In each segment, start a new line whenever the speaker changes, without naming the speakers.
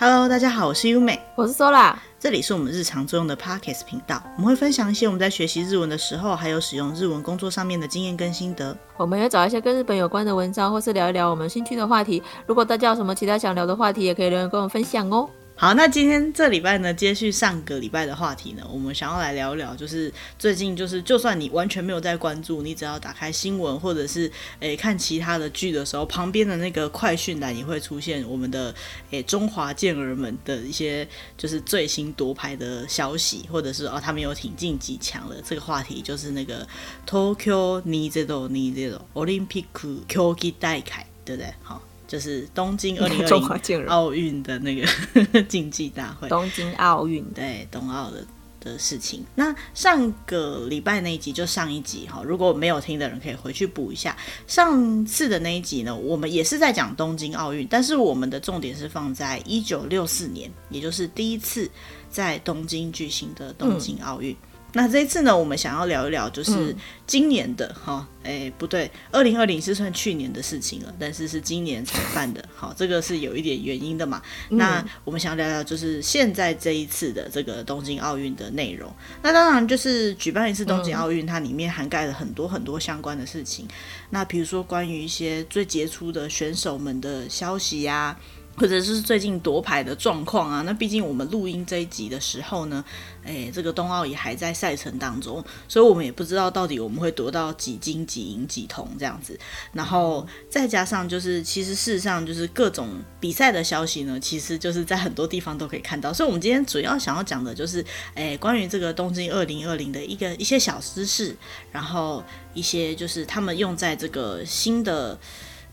Hello，大家好，我是优美，
我是 Sola，
这里是我们日常作用的 Podcast 频道，我们会分享一些我们在学习日文的时候，还有使用日文工作上面的经验跟心得。
我们也找一些跟日本有关的文章，或是聊一聊我们兴趣的话题。如果大家有什么其他想聊的话题，也可以留言跟我们分享哦。
好，那今天这礼拜呢，接续上个礼拜的话题呢，我们想要来聊一聊，就是最近就是，就算你完全没有在关注，你只要打开新闻或者是诶、看其他的剧的时候，旁边的那个快讯栏也会出现我们的诶、中华健儿们的一些就是最新夺牌的消息，或者是哦他们有挺进几强了。这个话题就是那个 Tokyo 2020 Olympic 竞技大会，对不对？好。就是东京 二零二零奥运的那个 竞技大会，
东京奥运
对冬奥的的事情。那上个礼拜那一集就上一集哈，如果没有听的人可以回去补一下。上次的那一集呢，我们也是在讲东京奥运，但是我们的重点是放在一九六四年，也就是第一次在东京举行的东京奥运。嗯那这一次呢，我们想要聊一聊，就是今年的哈，哎、嗯欸，不对，二零二零是算去年的事情了，但是是今年才办的，好，这个是有一点原因的嘛。嗯、那我们想要聊聊，就是现在这一次的这个东京奥运的内容。那当然就是举办一次东京奥运，它里面涵盖了很多很多相关的事情。那比如说关于一些最杰出的选手们的消息呀、啊。或者是最近夺牌的状况啊，那毕竟我们录音这一集的时候呢，诶，这个冬奥也还在赛程当中，所以我们也不知道到底我们会夺到几金几银几铜这样子。然后再加上就是，其实事实上就是各种比赛的消息呢，其实就是在很多地方都可以看到。所以，我们今天主要想要讲的就是，诶，关于这个东京二零二零的一个一些小知识，然后一些就是他们用在这个新的。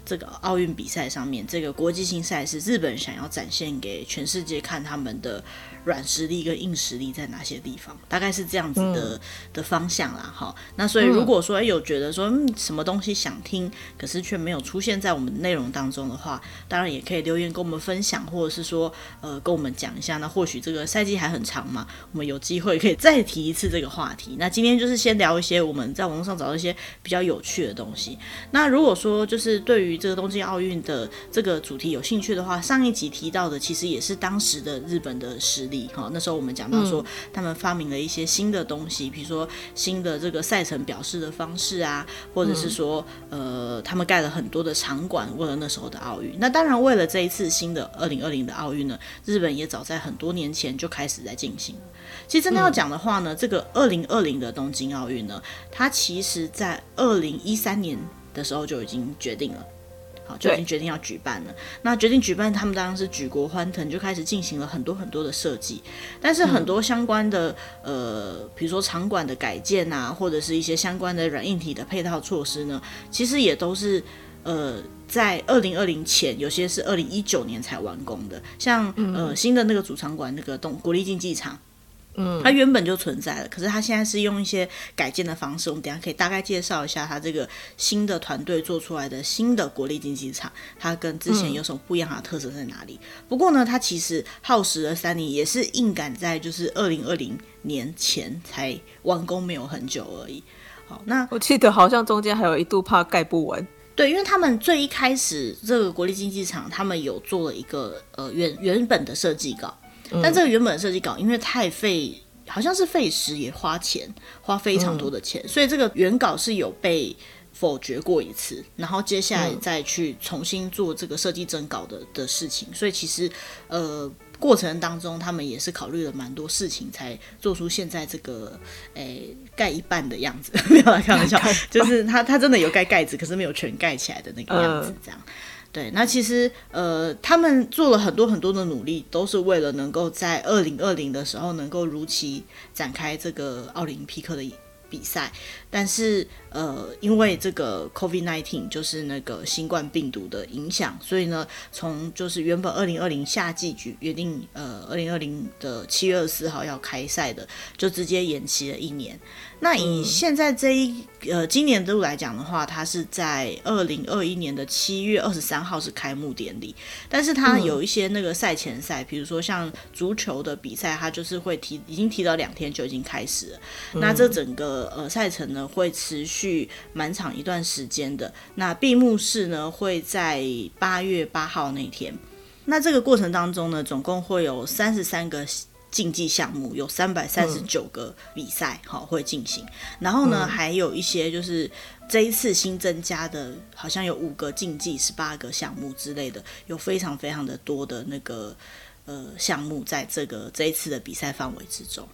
这个奥运比赛上面，这个国际性赛事，日本想要展现给全世界看他们的软实力跟硬实力在哪些地方，大概是这样子的、的方向啦。哈，那所以如果说有觉得说什么东西想听，可是却没有出现在我们内容当中的话，当然也可以留言跟我们分享，或者是说呃跟我们讲一下。那或许这个赛季还很长嘛，我们有机会可以再提一次这个话题。那今天就是先聊一些我们在网络上找到一些比较有趣的东西。那如果说就是对于这个东京奥运的这个主题有兴趣的话，上一集提到的其实也是当时的日本的实力哈。那时候我们讲到说，他们发明了一些新的东西，比如说新的这个赛程表示的方式啊，或者是说呃，他们盖了很多的场馆，为了那时候的奥运。那当然，为了这一次新的二零二零的奥运呢，日本也早在很多年前就开始在进行。其实真的要讲的话呢，这个二零二零的东京奥运呢，它其实在二零一三年的时候就已经决定了。好，就已经决定要举办了。那决定举办，他们当然是举国欢腾，就开始进行了很多很多的设计。但是很多相关的，呃，比如说场馆的改建啊，或者是一些相关的软硬体的配套措施呢，其实也都是呃，在二零二零前，有些是二零一九年才完工的。像呃新的那个主场馆，那个东国立竞技场。嗯，它原本就存在了，可是它现在是用一些改建的方式。我们等下可以大概介绍一下它这个新的团队做出来的新的国立竞技场，它跟之前有什么不一样？的特色在哪里？不过呢，它其实耗时了三年，也是硬赶在就是二零二零年前才完工，没有很久而已。好，那
我记得好像中间还有一度怕盖不完。
对，因为他们最一开始这个国立竞技场，他们有做了一个呃原原本的设计稿。但这个原本的设计稿，因为太费，好像是费时也花钱，花非常多的钱，嗯、所以这个原稿是有被否决过一次，然后接下来再去重新做这个设计征稿的的事情。所以其实呃过程当中，他们也是考虑了蛮多事情，才做出现在这个诶盖一半的样子。没有来开玩笑，就是他他真的有盖盖子，可是没有全盖起来的那个样子，这样。对，那其实呃，他们做了很多很多的努力，都是为了能够在二零二零的时候能够如期展开这个奥林匹克的比赛，但是呃，因为这个 COVID-19 就是那个新冠病毒的影响，所以呢，从就是原本二零二零夏季举约定呃二零二零的七月二十四号要开赛的，就直接延期了一年。那以现在这一呃今年度来讲的话，它是在二零二一年的七月二十三号是开幕典礼，但是它有一些那个赛前赛，比如说像足球的比赛，它就是会提已经提到两天就已经开始了。那这整个呃赛程呢会持续蛮长一段时间的。那闭幕式呢会在八月八号那天。那这个过程当中呢，总共会有三十三个竞技项目，有三百三十九个比赛好、嗯、会进行。然后呢，嗯、还有一些就是这一次新增加的，好像有五个竞技、十八个项目之类的，有非常非常的多的那个呃项目在这个这一次的比赛范围之中。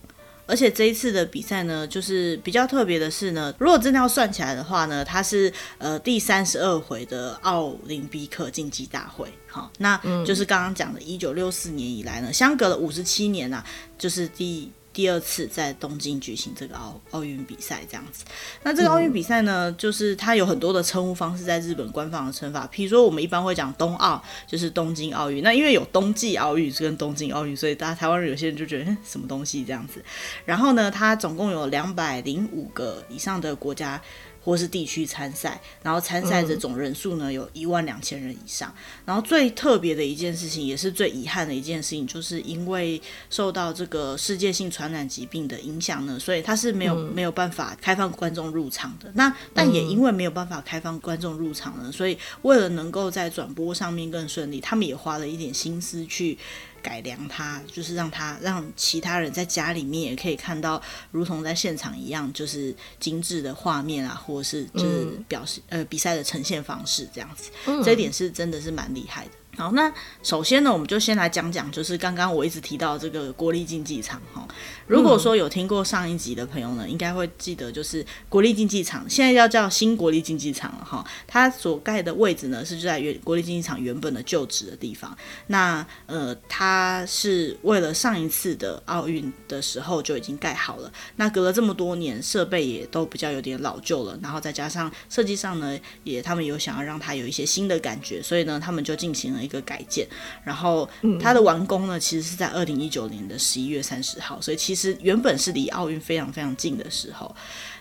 而且这一次的比赛呢，就是比较特别的是呢，如果真的要算起来的话呢，它是呃第三十二回的奥林匹克竞技大会，好，那就是刚刚讲的，一九六四年以来呢，相隔了五十七年啊，就是第。第二次在东京举行这个奥奥运比赛，这样子。那这个奥运比赛呢，就是它有很多的称呼方式，在日本官方的称法。比如说，我们一般会讲冬奥，就是东京奥运。那因为有冬季奥运跟东京奥运，所以大家台湾人有些人就觉得什么东西这样子。然后呢，它总共有两百零五个以上的国家。或是地区参赛，然后参赛的总人数呢，有一万两千人以上。然后最特别的一件事情，也是最遗憾的一件事情，就是因为受到这个世界性传染疾病的影响呢，所以它是没有没有办法开放观众入场的。那但也因为没有办法开放观众入场呢，所以为了能够在转播上面更顺利，他们也花了一点心思去。改良它，就是让它让其他人在家里面也可以看到，如同在现场一样，就是精致的画面啊，或者是就是表示、嗯、呃比赛的呈现方式这样子，嗯、这一点是真的是蛮厉害的。好，那首先呢，我们就先来讲讲，就是刚刚我一直提到这个国立竞技场哈。如果说有听过上一集的朋友呢，应该会记得，就是国立竞技场现在要叫新国立竞技场了哈。它所盖的位置呢，是就在原国立竞技场原本的旧址的地方。那呃，它是为了上一次的奥运的时候就已经盖好了。那隔了这么多年，设备也都比较有点老旧了，然后再加上设计上呢，也他们有想要让它有一些新的感觉，所以呢，他们就进行了。一个改建，然后它的完工呢，其实是在二零一九年的十一月三十号，所以其实原本是离奥运非常非常近的时候。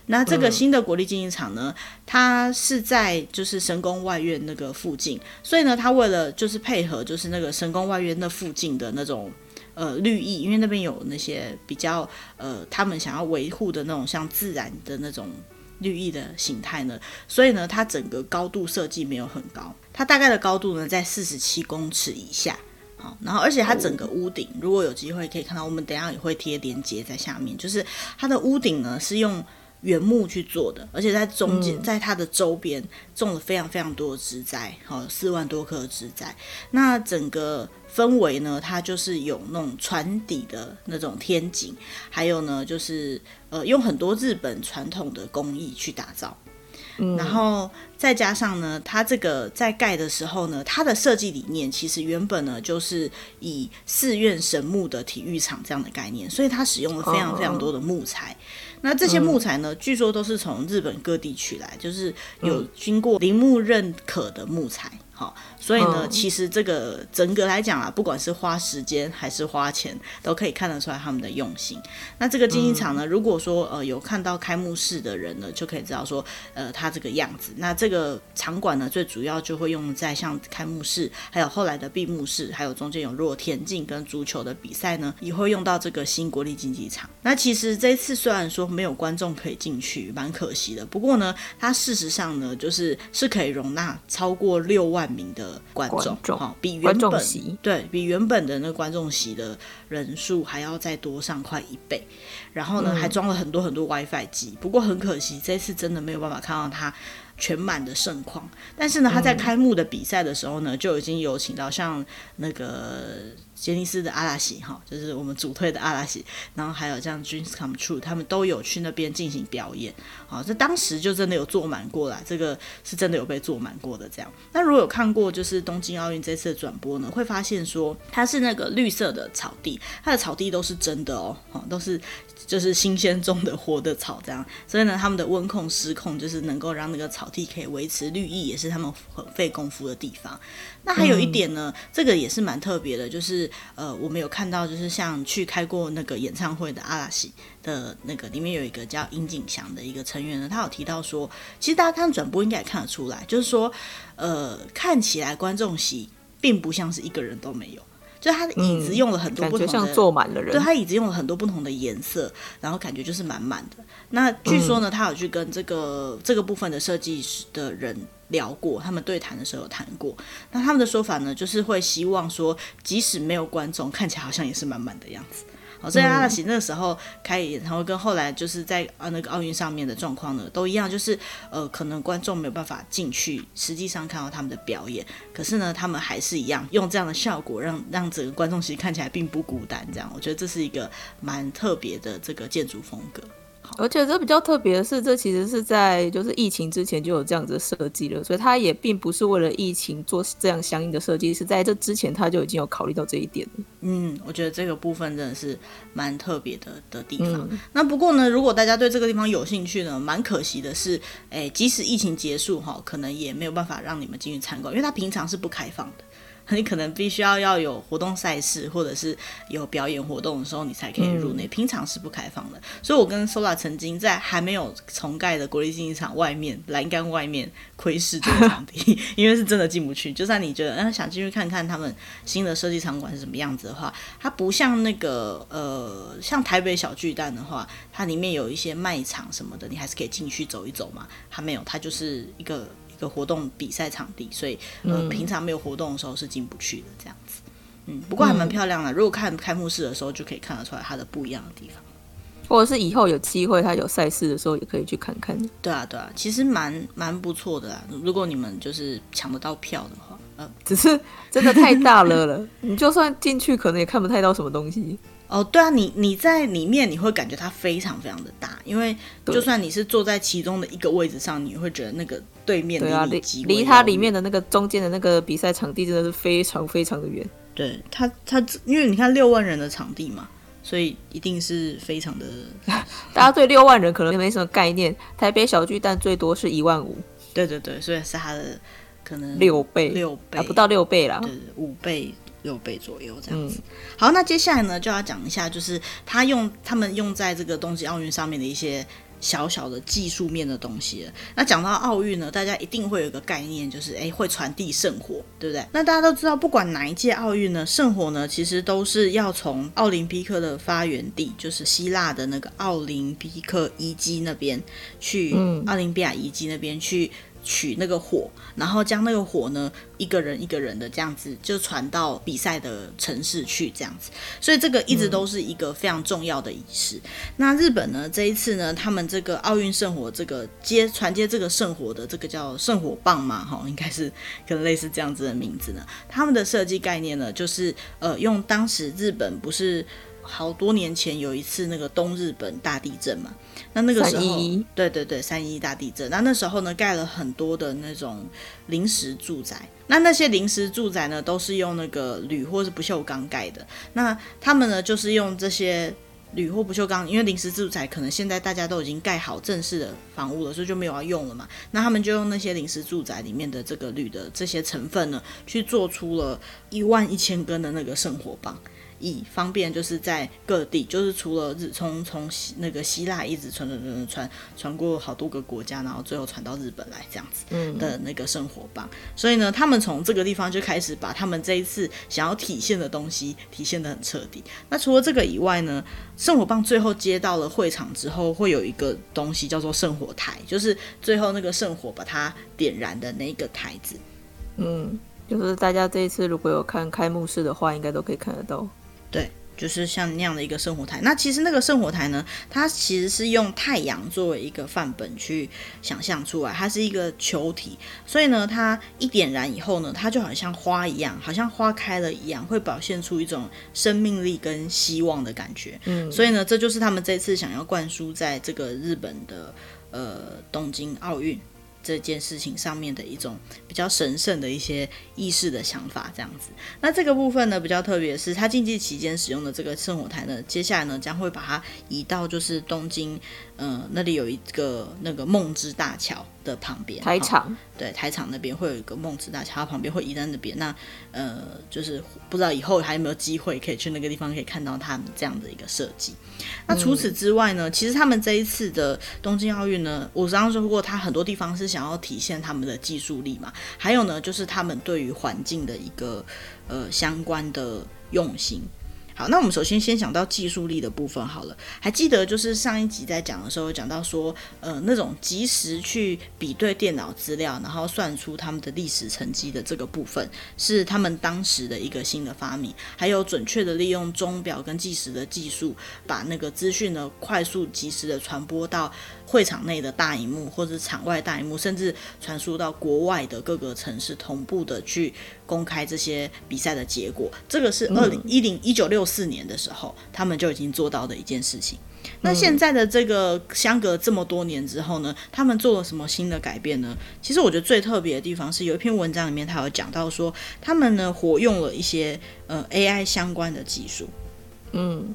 那这个新的国立竞技场呢，它是在就是神宫外苑那个附近，所以呢，它为了就是配合就是那个神宫外苑那附近的那种呃绿意，因为那边有那些比较呃他们想要维护的那种像自然的那种。绿意的形态呢，所以呢，它整个高度设计没有很高，它大概的高度呢在四十七公尺以下，好，然后而且它整个屋顶，如果有机会可以看到，我们等下也会贴连接在下面，就是它的屋顶呢是用原木去做的，而且在中间，在它的周边种了非常非常多的植栽，好，四万多棵植栽，那整个。氛围呢，它就是有那种船底的那种天井，还有呢，就是呃，用很多日本传统的工艺去打造，嗯，然后再加上呢，它这个在盖的时候呢，它的设计理念其实原本呢就是以寺院神木的体育场这样的概念，所以它使用了非常非常多的木材。哦，那这些木材呢，据说都是从日本各地取来，就是有经过铃木认可的木材。好，所以呢，其实这个整个来讲啊，不管是花时间还是花钱，都可以看得出来他们的用心。那这个竞技场呢，如果说呃有看到开幕式的人呢，就可以知道说，呃，它这个样子。那这个场馆呢，最主要就会用在像开幕式，还有后来的闭幕式，还有中间有若田径跟足球的比赛呢，也会用到这个新国立竞技场。那其实这一次虽然说没有观众可以进去，蛮可惜的。不过呢，它事实上呢，就是是可以容纳超过六万。名的观众，哈，比原本对比原本的那个观众席的人数还要再多上快一倍，然后呢，还装了很多很多 WiFi 机。不过很可惜，这次真的没有办法看到它全满的盛况。但是呢，他在开幕的比赛的时候呢，就已经有请到像那个。杰尼斯的阿拉西哈，就是我们主推的阿拉西，然后还有像 Dreams Come True，他们都有去那边进行表演，好，这当时就真的有坐满过来，这个是真的有被坐满过的这样。那如果有看过就是东京奥运这次的转播呢，会发现说它是那个绿色的草地，它的草地都是真的哦，都是就是新鲜种的活的草这样，所以呢，他们的温控失控就是能够让那个草地可以维持绿意，也是他们很费功夫的地方。那还有一点呢，嗯、这个也是蛮特别的，就是呃，我们有看到，就是像去开过那个演唱会的阿拉西的那个里面有一个叫殷景祥的一个成员呢，他有提到说，其实大家看转播应该也看得出来，就是说，呃，看起来观众席并不像是一个人都没有，就他的椅子用了很多不同的，
嗯、像坐满了人。
对，他椅子用了很多不同的颜色，然后感觉就是满满的。那据说呢，他有去跟这个、嗯、这个部分的设计师的人聊过，他们对谈的时候有谈过。那他们的说法呢，就是会希望说，即使没有观众，看起来好像也是满满的样子。哦，所以阿拉西那个时候开演唱会，跟后来就是在啊那个奥运上面的状况呢，都一样，就是呃，可能观众没有办法进去，实际上看到他们的表演，可是呢，他们还是一样用这样的效果让，让让整个观众其实看起来并不孤单。这样，我觉得这是一个蛮特别的这个建筑风格。
而且这比较特别的是，这其实是在就是疫情之前就有这样子的设计了，所以它也并不是为了疫情做这样相应的设计，是在这之前它就已经有考虑到这一点。
嗯，我觉得这个部分真的是蛮特别的的地方。嗯、那不过呢，如果大家对这个地方有兴趣呢，蛮可惜的是，哎，即使疫情结束哈，可能也没有办法让你们进去参观，因为它平常是不开放的。你可能必须要要有活动赛事，或者是有表演活动的时候，你才可以入内。平常是不开放的。所以，我跟 Sola 曾经在还没有重盖的国立竞技场外面栏杆外面窥视这个场地，因为是真的进不去。就算你觉得嗯想进去看看他们新的设计场馆是什么样子的话，它不像那个呃像台北小巨蛋的话，它里面有一些卖场什么的，你还是可以进去走一走嘛。它没有，它就是一个。个活动比赛场地，所以呃，嗯、平常没有活动的时候是进不去的这样子。嗯，不过还蛮漂亮的。如果看开幕式的时候，就可以看得出来它的不一样的地方。
或者是以后有机会，它有赛事的时候，也可以去看看。
对啊，对啊，其实蛮蛮不错的啦。如果你们就是抢得到票的话，呃，
只是真的太大了了，你就算进去，可能也看不太到什么东西。
哦，对啊，你你在里面你会感觉它非常非常的大，因为就算你是坐在其中的一个位置上，你会觉得那个对面离你极
离它里面的那个中间的那个比赛场地真的是非常非常的远。
对，他，他因为你看六万人的场地嘛，所以一定是非常的。
大家对六万人可能没什么概念，台北小巨蛋最多是一万五。
对对对，所以是它的可能
六倍
六倍，
啊，不到六倍啦，
对，五倍。六倍左右这样子。嗯、好，那接下来呢，就要讲一下，就是他用他们用在这个东京奥运上面的一些小小的技术面的东西了。那讲到奥运呢，大家一定会有一个概念，就是诶会传递圣火，对不对？那大家都知道，不管哪一届奥运呢，圣火呢其实都是要从奥林匹克的发源地，就是希腊的那个奥林匹克遗迹那边去，嗯、奥林匹亚遗迹那边去。取那个火，然后将那个火呢，一个人一个人的这样子就传到比赛的城市去，这样子。所以这个一直都是一个非常重要的仪式。那日本呢，这一次呢，他们这个奥运圣火这个接传接这个圣火的这个叫圣火棒嘛，哈，应该是可能类似这样子的名字呢。他们的设计概念呢，就是呃，用当时日本不是。好多年前有一次那个东日本大地震嘛，那那个时候，对对对，三一大地震。那那时候呢，盖了很多的那种临时住宅。那那些临时住宅呢，都是用那个铝或是不锈钢盖的。那他们呢，就是用这些铝或不锈钢，因为临时住宅可能现在大家都已经盖好正式的房屋了，所以就没有要用了嘛。那他们就用那些临时住宅里面的这个铝的这些成分呢，去做出了一万一千根的那个圣火棒。以方便就是在各地，就是除了日从从西那个希腊一直传传传传传传过好多个国家，然后最后传到日本来这样子的那个圣火棒。嗯、所以呢，他们从这个地方就开始把他们这一次想要体现的东西体现得很彻底。那除了这个以外呢，圣火棒最后接到了会场之后，会有一个东西叫做圣火台，就是最后那个圣火把它点燃的那个台子。
嗯，就是大家这一次如果有看开幕式的话，应该都可以看得到。
对，就是像那样的一个圣火台。那其实那个圣火台呢，它其实是用太阳作为一个范本去想象出来，它是一个球体，所以呢，它一点燃以后呢，它就好像花一样，好像花开了一样，会表现出一种生命力跟希望的感觉。嗯，所以呢，这就是他们这次想要灌输在这个日本的呃东京奥运。这件事情上面的一种比较神圣的一些意识的想法，这样子。那这个部分呢，比较特别是，他竞技期间使用的这个圣火台呢，接下来呢将会把它移到就是东京，嗯、呃，那里有一个那个梦之大桥的旁边，
台场。
对，台场那边会有一个梦之大桥，它旁边会移在那边。那呃，就是不知道以后还有没有机会可以去那个地方，可以看到他们这样的一个设计。那除此之外呢，其实他们这一次的东京奥运呢，我刚刚说过，它很多地方是想要体现他们的技术力嘛。还有呢，就是他们对于环境的一个呃相关的用心。好，那我们首先先讲到技术力的部分好了。还记得就是上一集在讲的时候讲到说，呃，那种及时去比对电脑资料，然后算出他们的历史成绩的这个部分，是他们当时的一个新的发明。还有准确的利用钟表跟计时的技术，把那个资讯呢快速及时的传播到会场内的大荧幕，或者是场外大荧幕，甚至传输到国外的各个城市，同步的去公开这些比赛的结果。这个是二零一零一九六四年的时候，他们就已经做到的一件事情。那现在的这个相隔这么多年之后呢，他们做了什么新的改变呢？其实我觉得最特别的地方是有一篇文章里面，他有讲到说，他们呢活用了一些呃 AI 相关的技术。嗯，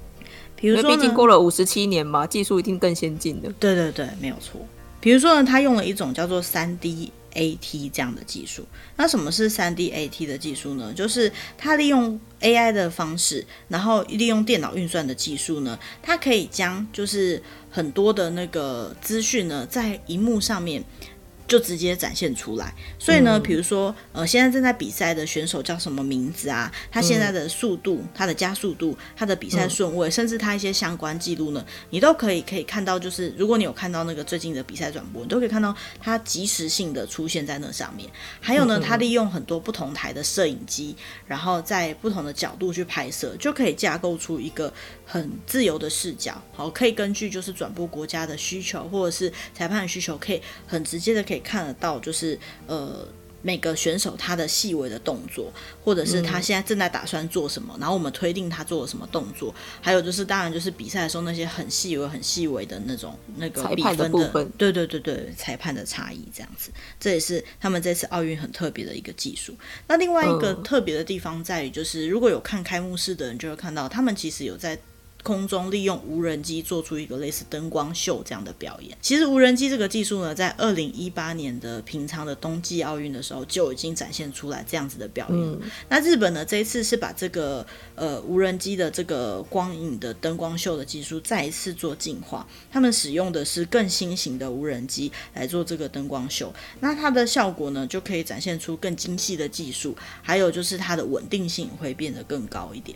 比如说，
毕竟过了五十七年嘛，技术一定更先进的。
对对对，没有错。比如说呢，他用了一种叫做三 D。AT 这样的技术，那什么是三 D AT 的技术呢？就是它利用 AI 的方式，然后利用电脑运算的技术呢，它可以将就是很多的那个资讯呢，在荧幕上面。就直接展现出来，所以呢，比如说，呃，现在正在比赛的选手叫什么名字啊？他现在的速度、他的加速度、他的比赛顺位，甚至他一些相关记录呢，你都可以可以看到。就是如果你有看到那个最近的比赛转播，你都可以看到他及时性的出现在那上面。还有呢，他利用很多不同台的摄影机，然后在不同的角度去拍摄，就可以架构出一个很自由的视角。好，可以根据就是转播国家的需求，或者是裁判的需求，可以很直接的可以。看得到，就是呃每个选手他的细微的动作，或者是他现在正在打算做什么，嗯、然后我们推定他做了什么动作，还有就是当然就是比赛的时候那些很细微、很细微的那种那个比分的，
裁判的部分，
对对对对，裁判的差异这样子，这也是他们这次奥运很特别的一个技术。那另外一个特别的地方在于，就是如果有看开幕式的人就会看到，他们其实有在。空中利用无人机做出一个类似灯光秀这样的表演。其实无人机这个技术呢，在二零一八年的平常的冬季奥运的时候就已经展现出来这样子的表演。嗯、那日本呢，这一次是把这个呃无人机的这个光影的灯光秀的技术再一次做进化。他们使用的是更新型的无人机来做这个灯光秀。那它的效果呢，就可以展现出更精细的技术，还有就是它的稳定性会变得更高一点。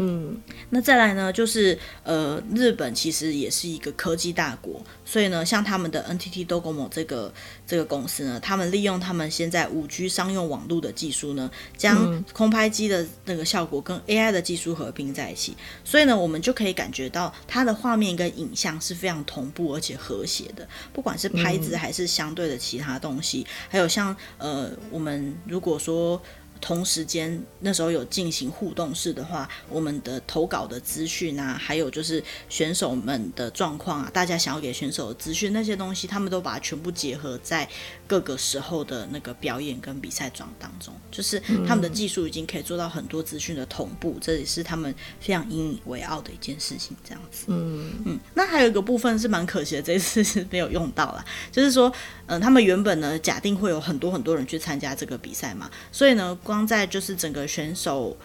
嗯，那再来呢，就是呃，日本其实也是一个科技大国，所以呢，像他们的 NTT Docomo 这个这个公司呢，他们利用他们现在五 G 商用网络的技术呢，将空拍机的那个效果跟 AI 的技术合并在一起，所以呢，我们就可以感觉到它的画面跟影像是非常同步而且和谐的，不管是拍子还是相对的其他东西，还有像呃，我们如果说。同时间那时候有进行互动式的话，我们的投稿的资讯啊，还有就是选手们的状况啊，大家想要给选手的资讯那些东西，他们都把它全部结合在各个时候的那个表演跟比赛状当中，就是他们的技术已经可以做到很多资讯的同步，这也是他们非常引以为傲的一件事情。这样子，嗯嗯，那还有一个部分是蛮可惜的，这一次是没有用到啦，就是说，嗯、呃，他们原本呢假定会有很多很多人去参加这个比赛嘛，所以呢。光在就是整个选手，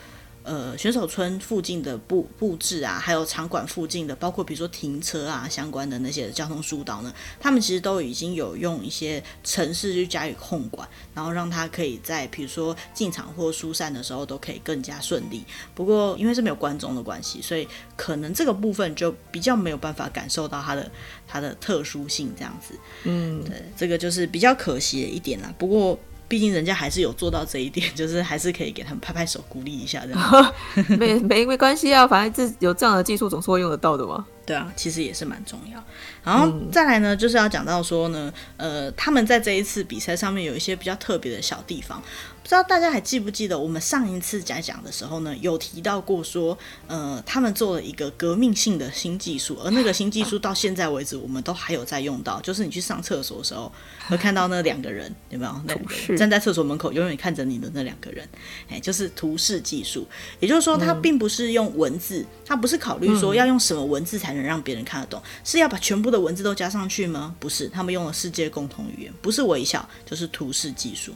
呃，选手村附近的布布置啊，还有场馆附近的，包括比如说停车啊相关的那些交通疏导呢，他们其实都已经有用一些城市去加以控管，然后让他可以在比如说进场或疏散的时候都可以更加顺利。不过因为是没有观众的关系，所以可能这个部分就比较没有办法感受到它的它的特殊性这样子。嗯，对，这个就是比较可惜的一点啦。不过。毕竟人家还是有做到这一点，就是还是可以给他们拍拍手鼓励一下这样。
没没没关系啊，反正这有这样的技术总是会用得到的嘛。
对啊，其实也是蛮重要。然后再来呢，就是要讲到说呢，呃，他们在这一次比赛上面有一些比较特别的小地方。不知道大家还记不记得，我们上一次讲讲的时候呢，有提到过说，呃，他们做了一个革命性的新技术，而那个新技术到现在为止，我们都还有在用到，就是你去上厕所的时候，会看到那两个人，有没有？那两个人站在厕所门口，永远看着你的那两个人，哎，就是图示技术。也就是说，它并不是用文字，它不是考虑说要用什么文字才才能让别人看得懂？是要把全部的文字都加上去吗？不是，他们用了世界共同语言，不是微笑就是图示技术。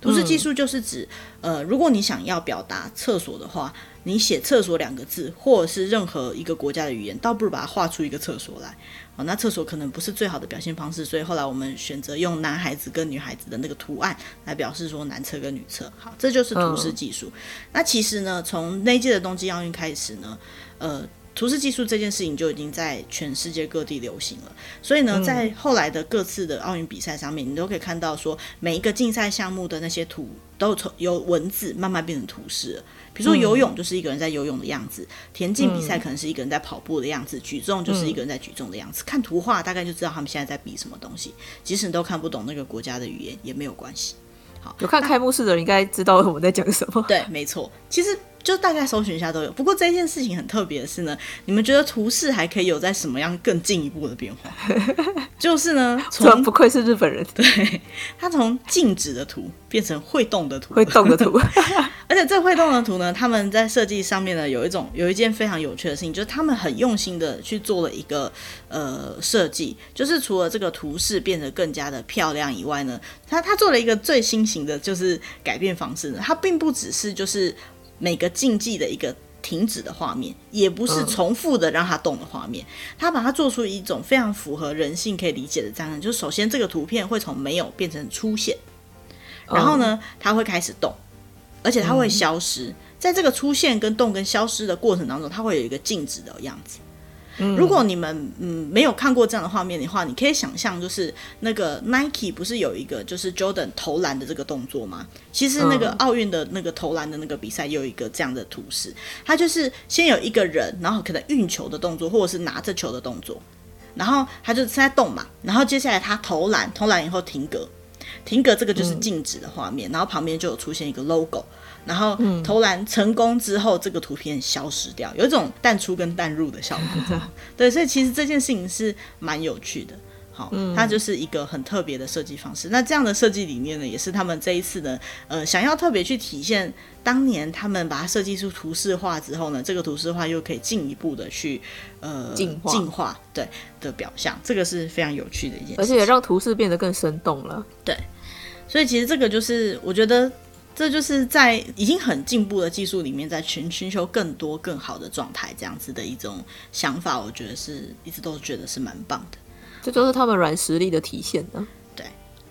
图示技术就是指，呃，如果你想要表达厕所的话，你写“厕所”两个字，或者是任何一个国家的语言，倒不如把它画出一个厕所来。哦，那厕所可能不是最好的表现方式，所以后来我们选择用男孩子跟女孩子的那个图案来表示说男厕跟女厕。好，这就是图示技术。那其实呢，从那届的冬季奥运开始呢，呃。图示技术这件事情就已经在全世界各地流行了，所以呢，在后来的各次的奥运比赛上面，你都可以看到说，每一个竞赛项目的那些图都从由文字慢慢变成图示了。比如说游泳就是一个人在游泳的样子，田径比赛可能是一个人在跑步的样子，举重就是一个人在举重的样子。看图画大概就知道他们现在在比什么东西，即使你都看不懂那个国家的语言也没有关系。好，
有看开幕式的人应该知道我们在讲什么。
对，没错，其实。就大概搜寻一下都有。不过这件事情很特别的是呢，你们觉得图示还可以有在什么样更进一步的变化？就是呢，从
不愧是日本人，
对，他从静止的图变成会动的图，
会动的图。
而且这会动的图呢，他们在设计上面呢，有一种有一件非常有趣的事情，就是他们很用心的去做了一个呃设计，就是除了这个图示变得更加的漂亮以外呢，他他做了一个最新型的就是改变方式呢，它并不只是就是。每个竞技的一个停止的画面，也不是重复的让它动的画面，他把它做出一种非常符合人性可以理解的战争，就是首先这个图片会从没有变成出现，然后呢，它会开始动，而且它会消失，在这个出现跟动跟消失的过程当中，它会有一个静止的样子。如果你们嗯没有看过这样的画面的话，你可以想象，就是那个 Nike 不是有一个就是 Jordan 投篮的这个动作吗？其实那个奥运的那个投篮的那个比赛有一个这样的图示，它就是先有一个人，然后可能运球的动作，或者是拿着球的动作，然后他就在动嘛，然后接下来他投篮，投篮以后停格，停格这个就是静止的画面，然后旁边就有出现一个 logo。然后投篮成功之后，这个图片消失掉，有一种淡出跟淡入的效果。对，所以其实这件事情是蛮有趣的。好，它就是一个很特别的设计方式。那这样的设计理念呢，也是他们这一次的，呃，想要特别去体现当年他们把它设计出图示化之后呢，这个图示化又可以进一步的去呃进化，进化对的表象。这个是非常有趣的一件事，而
且也让图示变得更生动了。
对，所以其实这个就是我觉得。这就是在已经很进步的技术里面，在寻寻求更多更好的状态，这样子的一种想法，我觉得是一直都觉得是蛮棒的。
这就是他们软实力的体现呢。
对，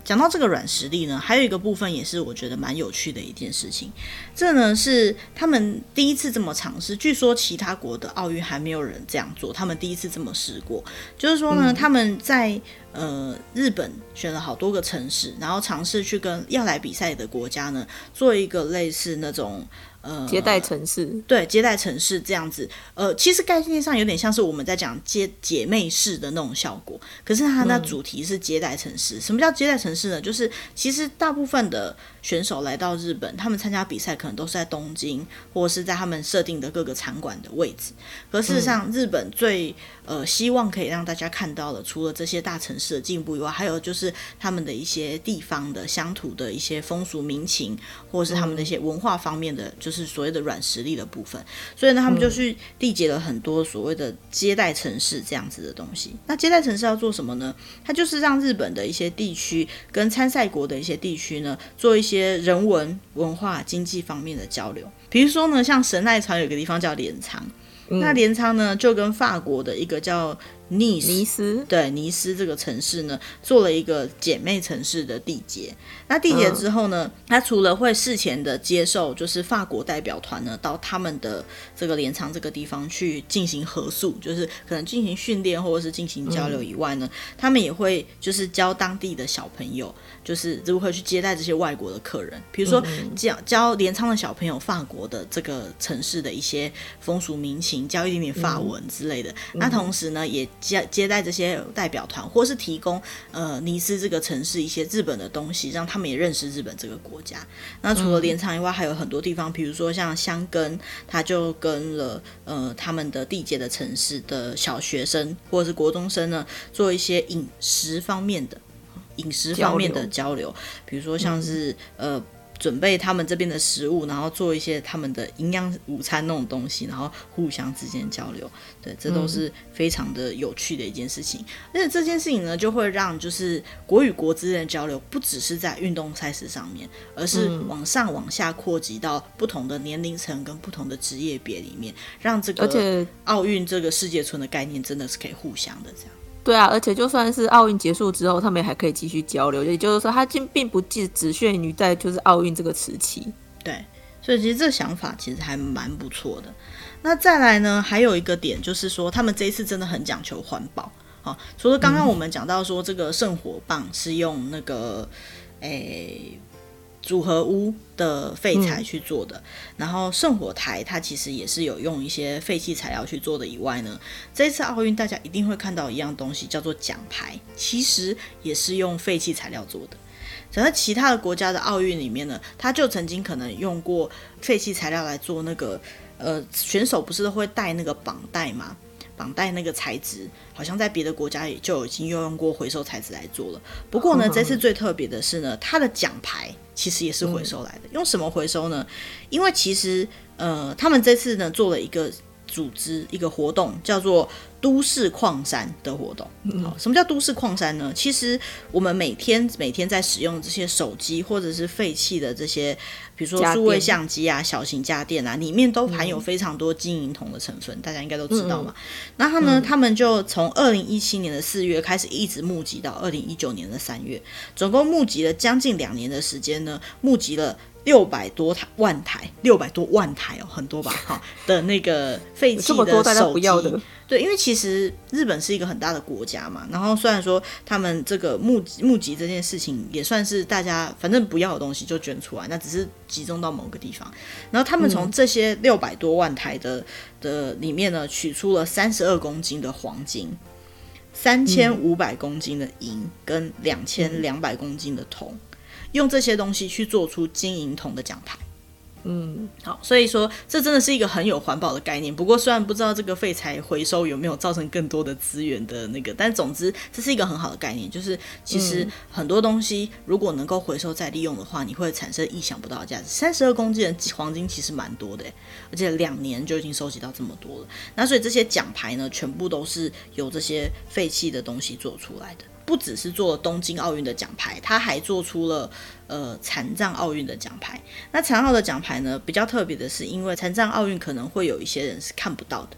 讲到这个软实力呢，还有一个部分也是我觉得蛮有趣的一件事情。这呢是他们第一次这么尝试，据说其他国的奥运还没有人这样做，他们第一次这么试过。就是说呢，嗯、他们在。呃，日本选了好多个城市，然后尝试去跟要来比赛的国家呢，做一个类似那种。呃，
接待城市，
对，接待城市这样子，呃，其实概念上有点像是我们在讲接姐妹式的那种效果，可是它的主题是接待城市。嗯。什么叫接待城市呢？就是其实大部分的选手来到日本，他们参加比赛可能都是在东京，或者是在他们设定的各个场馆的位置。可事实上，日本最呃希望可以让大家看到的，除了这些大城市的进步以外，还有就是他们的一些地方的乡土的一些风俗民情，或者是他们的一些文化方面的，就是。是所谓的软实力的部分，所以呢，他们就去缔结了很多所谓的接待城市这样子的东西。那接待城市要做什么呢？它就是让日本的一些地区跟参赛国的一些地区呢，做一些人文、文化、经济方面的交流。比如说呢，像神奈川有个地方叫镰仓，嗯、那镰仓呢就跟法国的一个叫尼斯，尼斯。对尼斯这个城市呢，做了一个姐妹城市的缔结。那缔结之后呢，他除了会事前的接受，就是法国代表团呢到他们的这个镰仓这个地方去进行合宿，就是可能进行训练或者是进行交流以外呢，他们也会就是教当地的小朋友，就是如何去接待这些外国的客人。比如说教教镰仓的小朋友法国的这个城市的一些风俗民情，教一点点法文之类的。那同时呢，也接接待这些代表团，或是提供呃尼斯这个城市一些日本的东西，让他们也认识日本这个国家。那除了镰仓以外，还有很多地方，比如说像香根，他就跟了呃他们的地界的城市的小学生或者是国中生呢，做一些饮食方面的饮食方面的交流，比如说像是呃。准备他们这边的食物，然后做一些他们的营养午餐那种东西，然后互相之间交流，对，这都是非常的有趣的一件事情。嗯、而且这件事情呢，就会让就是国与国之间的交流，不只是在运动赛事上面，而是往上往下扩及到不同的年龄层跟不同的职业别里面，让这个奥运这个世界村的概念真的是可以互相的这样。
对啊，而且就算是奥运结束之后，他们也还可以继续交流。也就是说，他并并不只只限于在就是奥运这个时期。
对，所以其实这个想法其实还蛮不错的。那再来呢，还有一个点就是说，他们这一次真的很讲求环保。好，除了刚刚我们讲到说这个圣火棒是用那个，诶、欸。组合屋的废材去做的，然后圣火台它其实也是有用一些废弃材料去做的。以外呢，这次奥运大家一定会看到一样东西，叫做奖牌，其实也是用废弃材料做的。在其他的国家的奥运里面呢，他就曾经可能用过废弃材料来做那个，呃，选手不是都会带那个绑带吗？绑带那个材质，好像在别的国家也就已经用用过回收材质来做了。不过呢，这次最特别的是呢，它的奖牌其实也是回收来的。用什么回收呢？因为其实呃，他们这次呢做了一个组织，一个活动，叫做。都市矿山的活动，好，什么叫都市矿山呢？其实我们每天每天在使用这些手机或者是废弃的这些，比如说数位相机啊、小型家电啊，里面都含有非常多金银铜的成分，大家应该都知道嘛。然后呢，他们就从二零一七年的四月开始，一直募集到二零一九年的三月，总共募集了将近两年的时间呢，募集了六百多台万台，六百多万台哦，很多吧？哈的那个废弃的手机。对，因为其实日本是一个很大的国家嘛，然后虽然说他们这个募集募集这件事情也算是大家反正不要的东西就捐出来，那只是集中到某个地方，然后他们从这些六百多万台的的里面呢，取出了三十二公斤的黄金，三千五百公斤的银跟两千两百公斤的铜，用这些东西去做出金银铜的奖牌。嗯，好，所以说这真的是一个很有环保的概念。不过虽然不知道这个废材回收有没有造成更多的资源的那个，但总之这是一个很好的概念。就是其实很多东西如果能够回收再利用的话，你会产生意想不到的价值。三十二公斤的黄金其实蛮多的，而且两年就已经收集到这么多了。那所以这些奖牌呢，全部都是由这些废弃的东西做出来的。不只是做了东京奥运的奖牌，他还做出了呃残障奥运的奖牌。那残奥的奖牌呢，比较特别的是，因为残障奥运可能会有一些人是看不到的，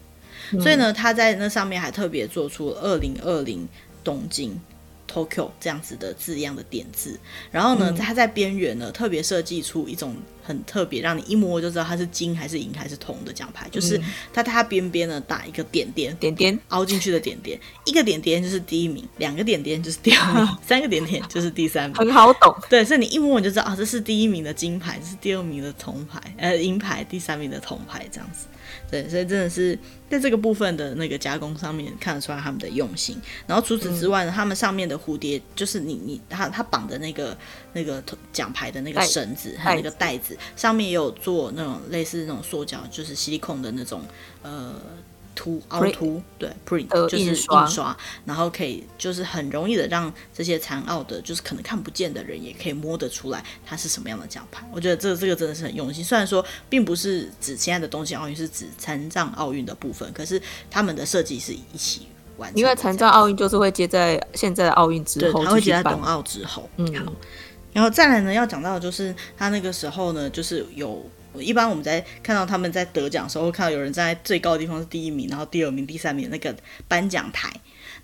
嗯、所以呢，他在那上面还特别做出了二零二零东京。Tokyo 这样子的字样的点字，然后呢，它在边缘呢特别设计出一种很特别，让你一摸就知道它是金还是银还是铜的奖牌，就是它它边边呢打一个点点，点点。凹进去的点点，一个点点就是第一名，两个点点就是第二名，三个点点就是第三名，
很好懂。对，
所以你一摸你就知道啊，这是第一名的金牌，这是第二名的铜牌，呃，银牌，第三名的铜牌这样子。对，所以真的是在这个部分的那个加工上面看得出来他们的用心。然后除此之外呢，嗯、他们上面的蝴蝶就是你你他他绑的那个那个奖牌的那个绳子还有那个带子，上面也有做那种类似那种塑胶，就是吸力控的那种呃。凸凹凸，对，print 就是印刷，然后可以就是很容易的让这些残奥的，就是可能看不见的人也可以摸得出来它是什么样的奖牌。我觉得这个这个真的是很用心。虽然说并不是指现在的东京奥运，是指残障奥运的部分，可是他们的设计是一起完成。
因为残障奥运就是会接在现在的奥运之后，
对，他会接在冬奥之后。嗯，好，然后再来呢，要讲到的就是他那个时候呢，就是有。一般我们在看到他们在得奖的时候，会看到有人站在最高的地方是第一名，然后第二名、第三名那个颁奖台。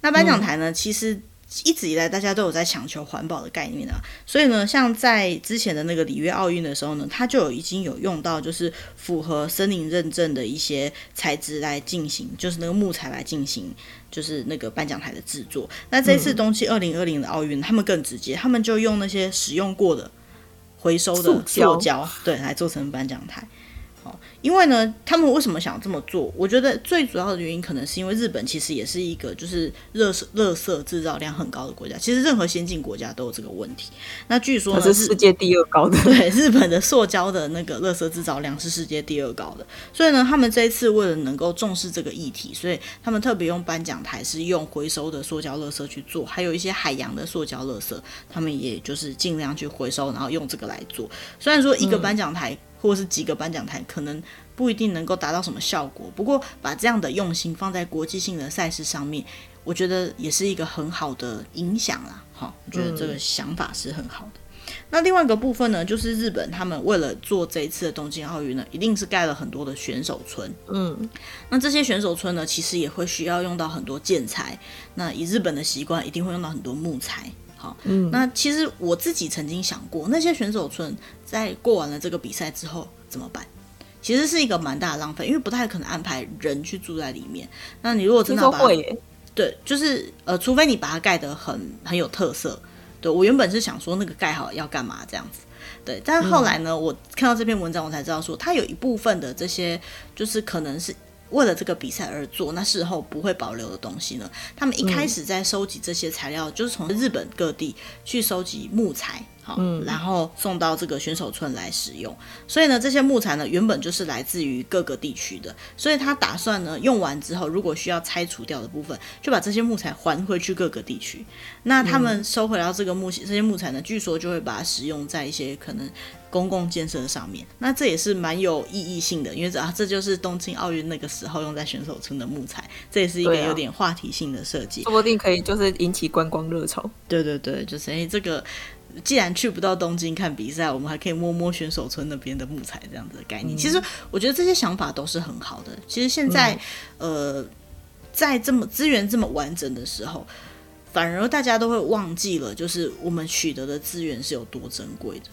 那颁奖台呢，嗯、其实一直以来大家都有在强求环保的概念啊。所以呢，像在之前的那个里约奥运的时候呢，它就有已经有用到就是符合森林认证的一些材质来进行，就是那个木材来进行，就是那个颁奖台的制作。那这次冬季二零二零的奥运，他们更直接，他们就用那些使用过的。回收的塑胶，对，来做成颁奖台。好，因为呢，他们为什么想这么做？我觉得最主要的原因可能是因为日本其实也是一个就是垃圾垃圾制造量很高的国家。其实任何先进国家都有这个问题。那据说呢，
是世界第二高的。
对，日本的塑胶的那个热色制造量是世界第二高的。所以呢，他们这一次为了能够重视这个议题，所以他们特别用颁奖台是用回收的塑胶垃圾去做，还有一些海洋的塑胶垃圾，他们也就是尽量去回收，然后用这个来做。虽然说一个颁奖台。嗯或是几个颁奖台，可能不一定能够达到什么效果。不过，把这样的用心放在国际性的赛事上面，我觉得也是一个很好的影响啦。好，我觉得这个想法是很好的。嗯。那另外一个部分呢，就是日本他们为了做这一次的东京奥运呢，一定是盖了很多的选手村。嗯，那这些选手村呢，其实也会需要用到很多建材。那以日本的习惯，一定会用到很多木材。好，嗯，那其实我自己曾经想过，那些选手村在过完了这个比赛之后怎么办？其实是一个蛮大的浪费，因为不太可能安排人去住在里面。那你如果真的把它，对，就是呃，除非你把它盖得很很有特色。对，我原本是想说那个盖好要干嘛这样子，对，但是后来呢，我看到这篇文章，我才知道说它有一部分的这些就是可能是。为了这个比赛而做，那事后不会保留的东西呢？他们一开始在收集这些材料，嗯、就是从日本各地去收集木材。好，然后送到这个选手村来使用。所以呢，这些木材呢，原本就是来自于各个地区的。所以他打算呢，用完之后，如果需要拆除掉的部分，就把这些木材还回去各个地区。那他们收回到这个木这些木材呢，据说就会把它使用在一些可能公共建设上面。那这也是蛮有意义性的，因为啊，这就是东京奥运那个时候用在选手村的木材，这也是一个有点话题性的设计，
说不定可以就是引起观光热潮。
对对对，就是哎，这个。既然去不到东京看比赛，我们还可以摸摸选手村那边的木材，这样子的概念。嗯、其实我觉得这些想法都是很好的。其实现在，嗯、呃，在这么资源这么完整的时候，反而大家都会忘记了，就是我们取得的资源是有多珍贵的。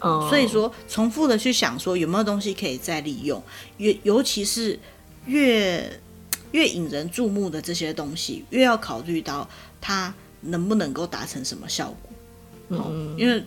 哦、所以说，重复的去想说有没有东西可以再利用，越尤其是越越引人注目的这些东西，越要考虑到它能不能够达成什么效果。嗯，因为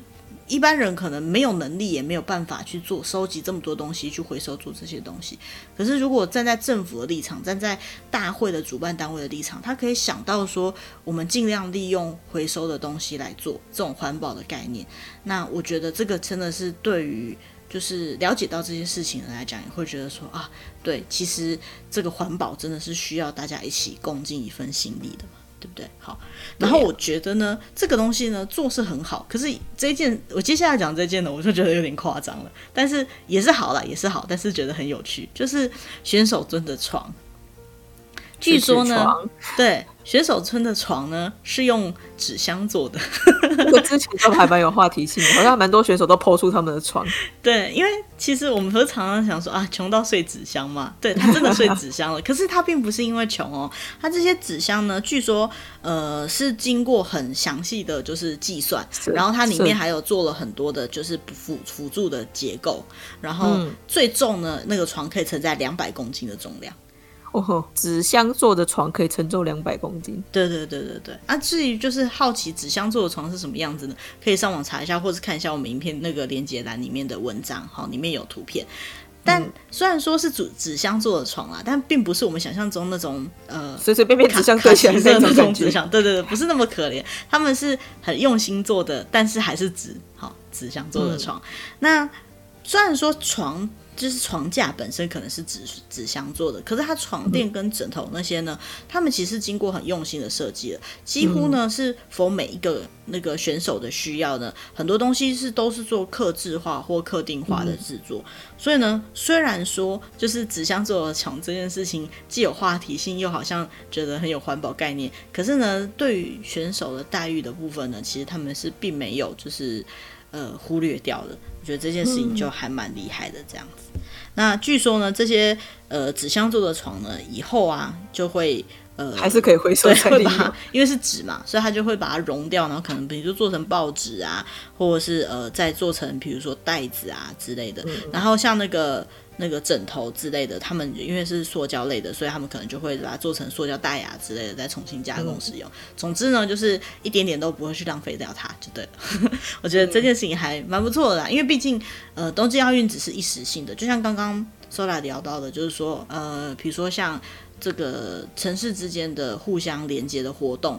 一般人可能没有能力，也没有办法去做收集这么多东西去回收做这些东西。可是如果站在政府的立场，站在大会的主办单位的立场，他可以想到说，我们尽量利用回收的东西来做这种环保的概念。那我觉得这个真的是对于就是了解到这些事情的来讲，也会觉得说啊，对，其实这个环保真的是需要大家一起共尽一份心力的。对不对？好，然后我觉得呢，这个东西呢做是很好，可是这件我接下来讲这件呢，我就觉得有点夸张了。但是也是好了，也是好，但是觉得很有趣，就是选手蹲的床。据说呢，对，选手村的床呢是用纸箱做的。这个之前
都还蛮有话题性的，好像蛮多选手都 po 出他们的床。
对，因为其实我们不是常常想说啊，穷到睡纸箱嘛。对，他真的睡纸箱了，可是他并不是因为穷哦，他这些纸箱呢，据说呃是经过很详细的就是计算，然后它里面还有做了很多的就是辅辅助的结构，然后最重呢，那个床可以承载两百公斤的重量。
哦，纸箱做的床可以承重两百公斤。
对对对对对。啊，至于就是好奇纸箱做的床是什么样子呢？可以上网查一下，或是看一下我们影片那个连接栏里面的文章，好，里面有图片。但虽然说是纸纸箱做的床啊，但并不是我们想象中那种呃随随便便纸箱堆起来的那种纸箱。对对对，不是那么可怜，他们是很用心做的，但是还是纸，好，纸箱做的床。嗯、那虽然说床。就是床架本身可能是纸纸箱做的，可是它床垫跟枕头那些呢，他们其实经过很用心的设计了，几乎呢是 for 每一个那个选手的需要呢，很多东西是都是做客制化或客定化的制作。所以呢，虽然说就是纸箱做的床这件事情既有话题性，又好像觉得很有环保概念，可是呢，对于选手的待遇的部分呢，其实他们是并没有就是呃忽略掉了。我觉得这件事情就还蛮厉害的，这样子。那据说呢，这些呃纸箱做的床呢，以后啊就会呃
还是可以回收，
会把它，因为是纸嘛，所以它就会把它融掉，然后可能比如说做成报纸啊，或者是呃再做成比如说袋子啊之类的。嗯、然后像那个那个枕头之类的，他们因为是塑胶类的，所以他们可能就会把它做成塑胶袋啊之类的，再重新加工使用。嗯、总之呢，就是一点点都不会去浪费掉它，就对了。我觉得这件事情还蛮不错的啦，因为毕竟呃东京奥运只是一时性的，就像刚刚 Sola 聊到的，就是说，呃，比如说像这个城市之间的互相连接的活动，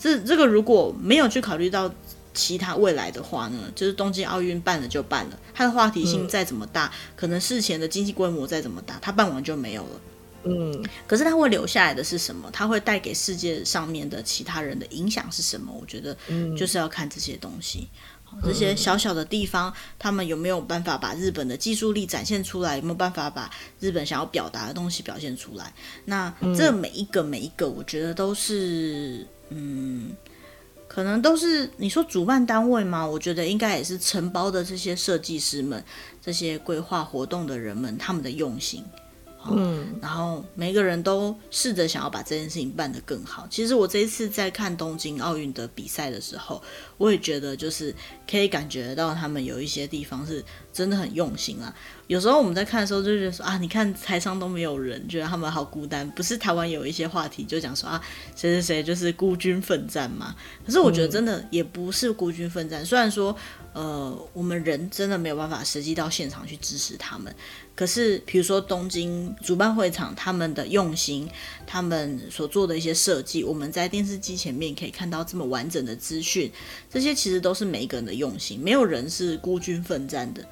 这这个如果没有去考虑到其他未来的话呢，就是东京奥运办了就办了，它的话题性再怎么大，嗯、可能事前的经济规模再怎么大，它办完就没有了。嗯，可是它会留下来的是什么？它会带给世界上面的其他人的影响是什么？我觉得，就是要看这些东西。嗯、这些小小的地方，他们有没有办法把日本的技术力展现出来？有没有办法把日本想要表达的东西表现出来？那这每一个每一个，我觉得都是，嗯，可能都是你说主办单位吗？我觉得应该也是承包的这些设计师们、这些规划活动的人们，他们的用心。嗯，然后每个人都试着想要把这件事情办得更好。其实我这一次在看东京奥运的比赛的时候，我也觉得就是可以感觉到他们有一些地方是真的很用心啊。有时候我们在看的时候就觉得说啊，你看台上都没有人，觉得他们好孤单。不是台湾有一些话题就讲说啊，谁谁谁就是孤军奋战嘛。可是我觉得真的也不是孤军奋战。虽然说呃，我们人真的没有办法实际到现场去支持他们。可是，比如说东京主办会场，他们的用心，他们所做的一些设计，我们在电视机前面可以看到这么完整的资讯，这些其实都是每一个人的用心，没有人是孤军奋战的。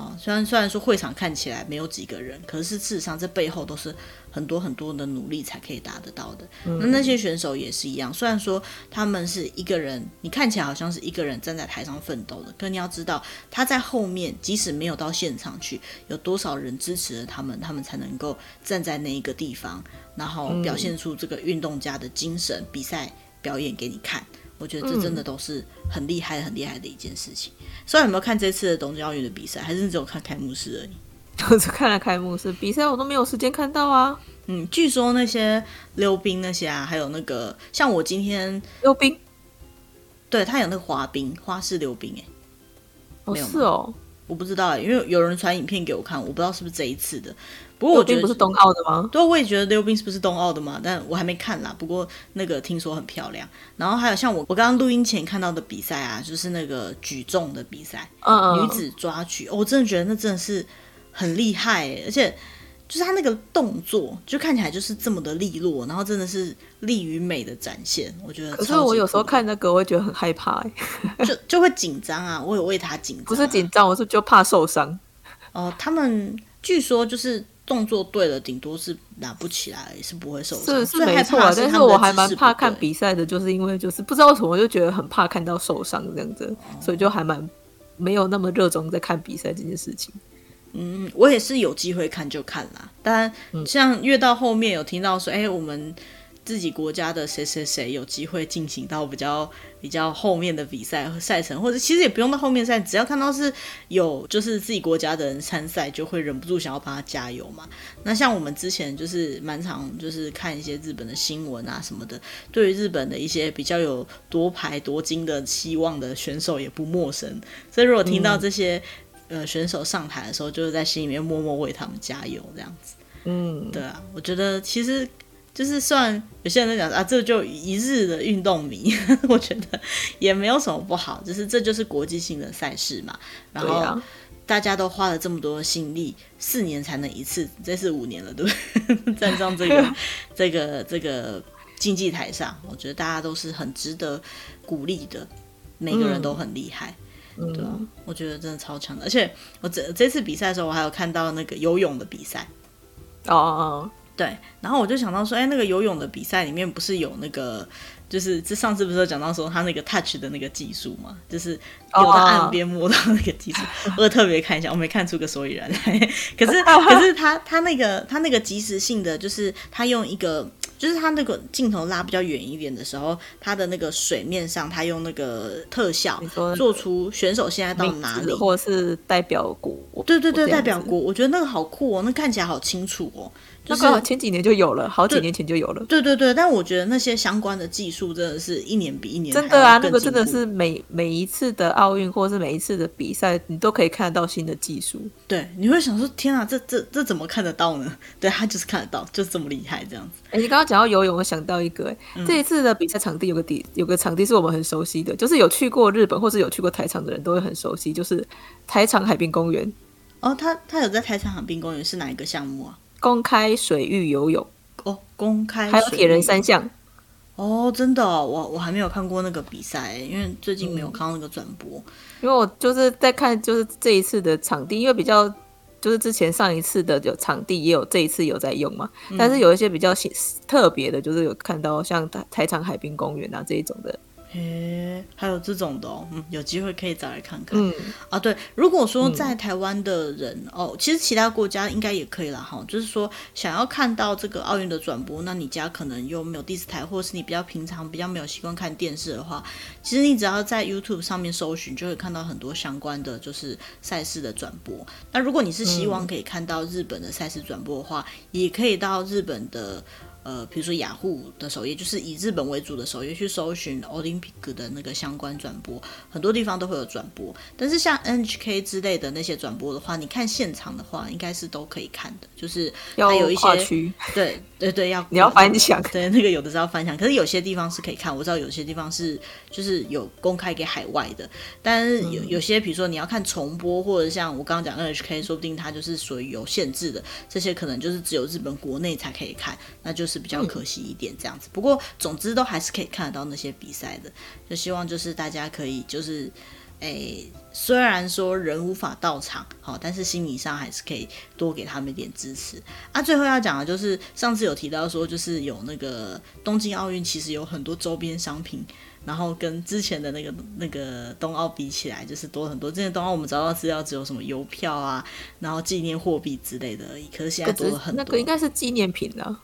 好，虽然虽然说会场看起来没有几个人，可是事实上这背后都是。很多很多的努力才可以达得到的。那那些选手也是一样，虽然说他们是一个人，你看起来好像是一个人站在台上奋斗的，可你要知道他在后面，即使没有到现场去，有多少人支持了他们，他们才能够站在那一个地方，然后表现出这个运动家的精神，比赛表演给你看。我觉得这真的都是很厉害、很厉害的一件事情。所以有没有看这次的东京奥运的比赛，还是只有看开幕式而已？
我只看了开幕式，比赛我都没有时间看到啊。
嗯，据说那些溜冰那些啊，还有那个像我今天
溜冰，
对他有那个滑冰花式溜冰，哎，
哦是哦，
我不知道，因为有人传影片给我看，我不知道是不是这一次的。不过我觉得
不是冬奥的吗？
对，我也觉得溜冰是不是冬奥的嘛？但我还没看啦。不过那个听说很漂亮。然后还有像我我刚刚录音前看到的比赛啊，就是那个举重的比赛，女子抓举，哦，我真的觉得那真的是。很厉害，而且就是他那个动作，就看起来就是这么的利落，然后真的是力与美的展现。我觉得，
可是我有时候看那个，我会觉得很害怕，
就就会紧张啊。我有为他紧张，
不是紧张，我是就怕受伤。
哦、呃，他们据说就是动作对了，顶多是拿不起来，是不会受伤。
是是没错，但是我还蛮怕看比赛的，就是因为就是不知道为什么，我就觉得很怕看到受伤这样子，哦、所以就还蛮没有那么热衷在看比赛这件事情。
嗯，我也是有机会看就看啦。当然，像越到后面有听到说，哎、欸，我们自己国家的谁谁谁有机会进行到比较比较后面的比赛和赛程，或者其实也不用到后面赛，只要看到是有就是自己国家的人参赛，就会忍不住想要帮他加油嘛。那像我们之前就是蛮常就是看一些日本的新闻啊什么的，对于日本的一些比较有夺牌夺金的希望的选手也不陌生。所以如果听到这些。嗯呃，选手上台的时候，就是在心里面默默为他们加油，这样子。嗯，对啊，我觉得其实就是算有些人在讲啊，这就一日的运动迷，我觉得也没有什么不好，只是这就是国际性的赛事嘛。然后大家都花了这么多心力，四年才能一次，这是五年了，对不对？站上这个 这个这个竞技台上，我觉得大家都是很值得鼓励的，每个人都很厉害。嗯对啊，我觉得真的超强的，而且我这这次比赛的时候，我还有看到那个游泳的比赛。哦哦哦，对，然后我就想到说，哎，那个游泳的比赛里面不是有那个，就是这上次不是有讲到说他那个 touch 的那个技术嘛，就是有在岸边摸到那个技术，oh. 我特别看一下，我没看出个所以然来。可是可是他他那个他那个即时性的，就是他用一个。就是他那个镜头拉比较远一点的时候，他的那个水面上，他用那个特效做出选手现在到哪里，
或者是代表国。
对对对，代表国，我觉得那个好酷哦，那看起来好清楚哦。
就是、那个前几年就有了，好几年前就有了。
对对对，但我觉得那些相关的技术真的是一年比一年
真的啊，那个真的是每每一次的奥运或者是每一次的比赛，你都可以看得到新的技术。
对，你会想说天啊，这这这怎么看得到呢？对，他就是看得到，就是这么厉害这样子。
哎，你刚刚讲到游泳，我想到一个，哎、嗯，这一次的比赛场地有个地，有个场地是我们很熟悉的，就是有去过日本或是有去过台场的人都会很熟悉，就是台场海滨公园。
哦，他他有在台场海滨公园是哪一个项目啊？
公开水域游泳。
哦，公开
还有铁人三项。
哦，真的、哦，我我还没有看过那个比赛，因为最近没有看到那个转播、嗯，
因为我就是在看就是这一次的场地，因为比较就是之前上一次的有场地也有这一次有在用嘛，嗯、但是有一些比较特别的，就是有看到像台台场海滨公园啊这一种的。
嘿，还有这种的哦，嗯，有机会可以再来看看。嗯啊，对，如果说在台湾的人、嗯、哦，其实其他国家应该也可以啦。哈。就是说想要看到这个奥运的转播，那你家可能又没有电视台，或者是你比较平常比较没有习惯看电视的话，其实你只要在 YouTube 上面搜寻，就会看到很多相关的就是赛事的转播。那如果你是希望可以看到日本的赛事转播的话，嗯、也可以到日本的。呃，比如说雅虎的首页，就是以日本为主的首页去搜寻奥林匹克的那个相关转播，很多地方都会有转播。但是像 NHK 之类的那些转播的话，你看现场的话，应该是都可以看的。就是它有一些对对对，要
你要翻墙，
对那个有的是要翻墙，可是有些地方是可以看。我知道有些地方是就是有公开给海外的，但是有有些比如说你要看重播，或者像我刚刚讲 NHK，说不定它就是属于有限制的，这些可能就是只有日本国内才可以看，那就是。是比较可惜一点这样子，不过总之都还是可以看得到那些比赛的。就希望就是大家可以就是，诶、欸，虽然说人无法到场，好，但是心理上还是可以多给他们一点支持。啊，最后要讲的就是上次有提到说，就是有那个东京奥运其实有很多周边商品，然后跟之前的那个那个冬奥比起来，就是多很多。之前冬奥我们找到资料只有什么邮票啊，然后纪念货币之类的而已，可是现在多了很多。
那个应该是纪念品了。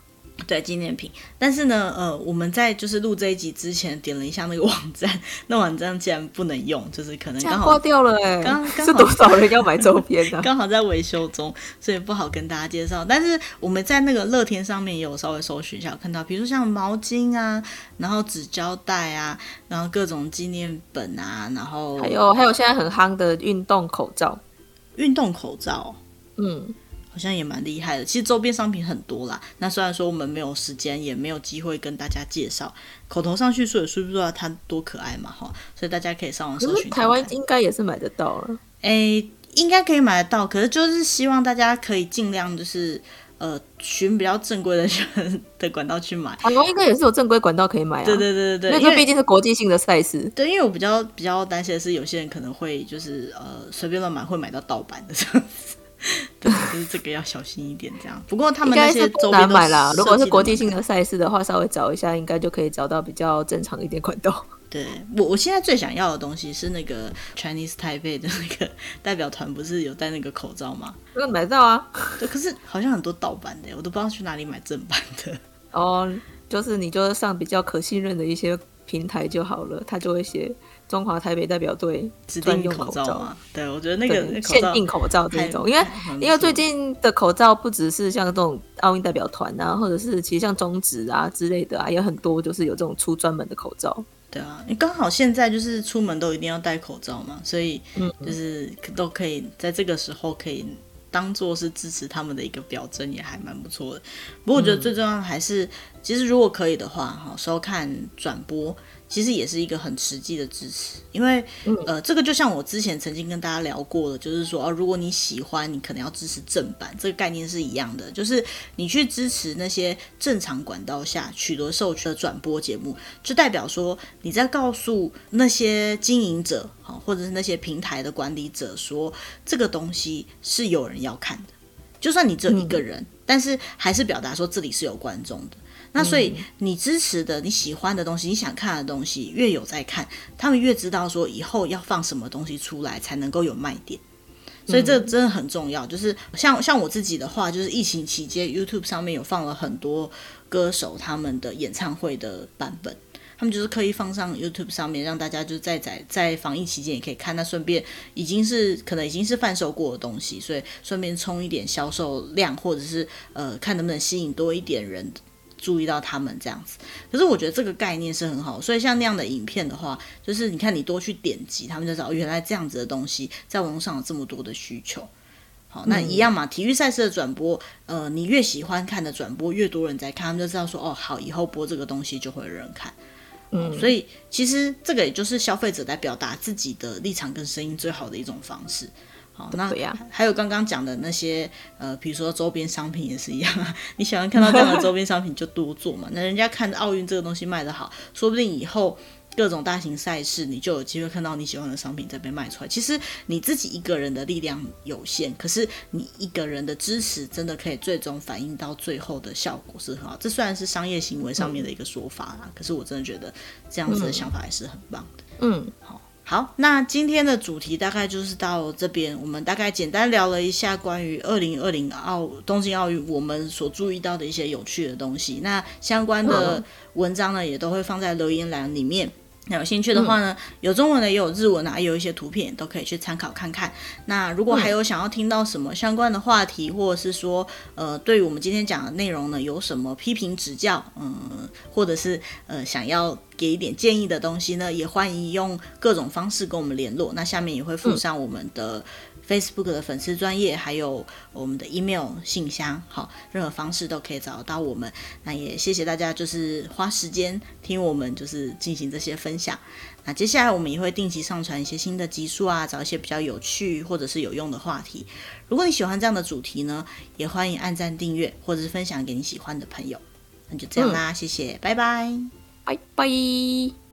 对纪念品，但是呢，呃，我们在就是录这一集之前点了一下那个网站，那网站竟然不能用，就是可能刚好
挂掉了哎，
刚刚
是多少人要买周边的，
刚好在维修中，所以不好跟大家介绍。但是我们在那个乐天上面也有稍微搜寻一下，看到比如说像毛巾啊，然后纸胶带啊，然后各种纪念本啊，然后
还有还有现在很夯的运动口罩，
运动口罩，
嗯。
好像也蛮厉害的，其实周边商品很多啦。那虽然说我们没有时间，也没有机会跟大家介绍，口头上去说也说不出来它多可爱嘛，哈。所以大家可以上网搜寻。
台湾应该也是买得到了，
哎、欸，应该可以买得到。可是就是希望大家可以尽量就是呃寻比较正规的的管道去买。
台湾应该也是有正规管道可以买啊。
对对对对对，
因为毕竟是国际性的赛事。
对，因为我比较比较担心的是，有些人可能会就是呃随便乱买，会买到盗版的这样子。对，就是这个要小心一点，这样。不过他们那些周边
难买啦。如果是国际性的赛事的话，稍微找一下，应该就可以找到比较正常一点管道。
对，我我现在最想要的东西是那个 Chinese Taipei 的那个 代表团，不是有戴那个口罩吗？
那买到啊。
对，可是好像很多盗版的，我都不知道去哪里买正版的。
哦，就是你就上比较可信任的一些平台就好了，他就会写。中华台北代表队
指定用口罩啊？对，我觉得那个
限定口罩这种，因为因为最近的口罩不只是像这种奥运代表团啊，或者是其实像中职啊之类的啊，也很多就是有这种出专门的口罩。
对啊，你刚好现在就是出门都一定要戴口罩嘛，所以就是都可以在这个时候可以当做是支持他们的一个表征，也还蛮不错的。不过我觉得最重要的还是，其实如果可以的话，哈，收看转播。其实也是一个很实际的支持，因为呃，这个就像我之前曾经跟大家聊过的，就是说，哦，如果你喜欢，你可能要支持正版，这个概念是一样的，就是你去支持那些正常管道下取得授权的转播节目，就代表说你在告诉那些经营者，哈，或者是那些平台的管理者说，这个东西是有人要看的，就算你只有一个人，但是还是表达说这里是有观众的。那所以你支持的、你喜欢的东西、你想看的东西，越有在看，他们越知道说以后要放什么东西出来才能够有卖点。所以这真的很重要。就是像像我自己的话，就是疫情期间 YouTube 上面有放了很多歌手他们的演唱会的版本，他们就是刻意放上 YouTube 上面，让大家就在在在防疫期间也可以看。那顺便已经是可能已经是贩售过的东西，所以顺便冲一点销售量，或者是呃看能不能吸引多一点人。注意到他们这样子，可是我觉得这个概念是很好，所以像那样的影片的话，就是你看你多去点击，他们就知道原来这样子的东西在网络上有这么多的需求。好，那一样嘛，体育赛事的转播，呃，你越喜欢看的转播，越多人在看，他们就知道说，哦，好，以后播这个东西就会有人看。嗯，所以其实这个也就是消费者在表达自己的立场跟声音最好的一种方式。好，那还有刚刚讲的那些呃，比如说周边商品也是一样，你喜欢看到这样的周边商品就多做嘛。那人家看奥运这个东西卖得好，说不定以后各种大型赛事你就有机会看到你喜欢的商品在被卖出来。其实你自己一个人的力量有限，可是你一个人的支持真的可以最终反映到最后的效果是很好。这虽然是商业行为上面的一个说法啦，嗯、可是我真的觉得这样子的想法还是很棒的。嗯，好。好，那今天的主题大概就是到这边。我们大概简单聊了一下关于二零二零奥东京奥运我们所注意到的一些有趣的东西。那相关的文章呢，也都会放在留言栏里面。那有兴趣的话呢，有中文的，也有日文啊，也有一些图片都可以去参考看看。那如果还有想要听到什么相关的话题，或者是说，呃，对于我们今天讲的内容呢，有什么批评指教，嗯，或者是呃想要给一点建议的东西呢，也欢迎用各种方式跟我们联络。那下面也会附上我们的。Facebook 的粉丝专业，还有我们的 email 信箱，好，任何方式都可以找得到我们。那也谢谢大家，就是花时间听我们，就是进行这些分享。那接下来我们也会定期上传一些新的集数啊，找一些比较有趣或者是有用的话题。如果你喜欢这样的主题呢，也欢迎按赞、订阅或者是分享给你喜欢的朋友。那就这样啦，嗯、谢谢，拜拜，
拜拜。